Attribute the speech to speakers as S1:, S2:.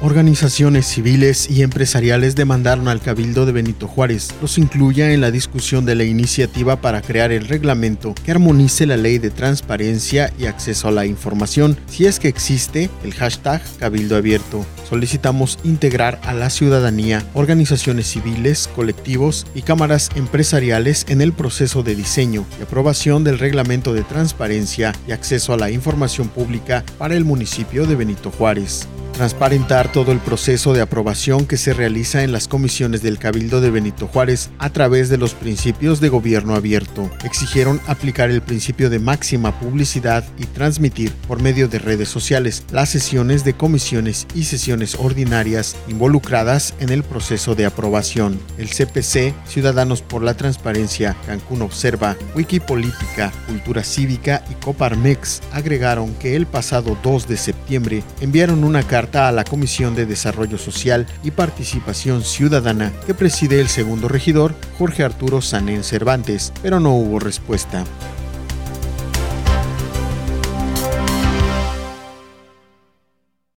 S1: Organizaciones civiles y empresariales demandaron al Cabildo de Benito Juárez. Los incluya en la discusión de la iniciativa para crear el reglamento que armonice la ley de transparencia y acceso a la información, si es que existe el hashtag Cabildo Abierto. Solicitamos integrar a la ciudadanía, organizaciones civiles, colectivos y cámaras empresariales en el proceso de diseño y aprobación del reglamento de transparencia y acceso a la información pública para el municipio de Benito Juárez transparentar todo el proceso de aprobación que se realiza en las comisiones del Cabildo de Benito Juárez a través de los principios de gobierno abierto. Exigieron aplicar el principio de máxima publicidad y transmitir por medio de redes sociales las sesiones de comisiones y sesiones ordinarias involucradas en el proceso de aprobación. El CPC, Ciudadanos por la Transparencia, Cancún Observa, Wikipolítica, Cultura Cívica y Coparmex agregaron que el pasado 2 de septiembre enviaron una carta a la Comisión de Desarrollo Social y Participación Ciudadana que preside el segundo regidor, Jorge Arturo Sanén Cervantes, pero no hubo respuesta.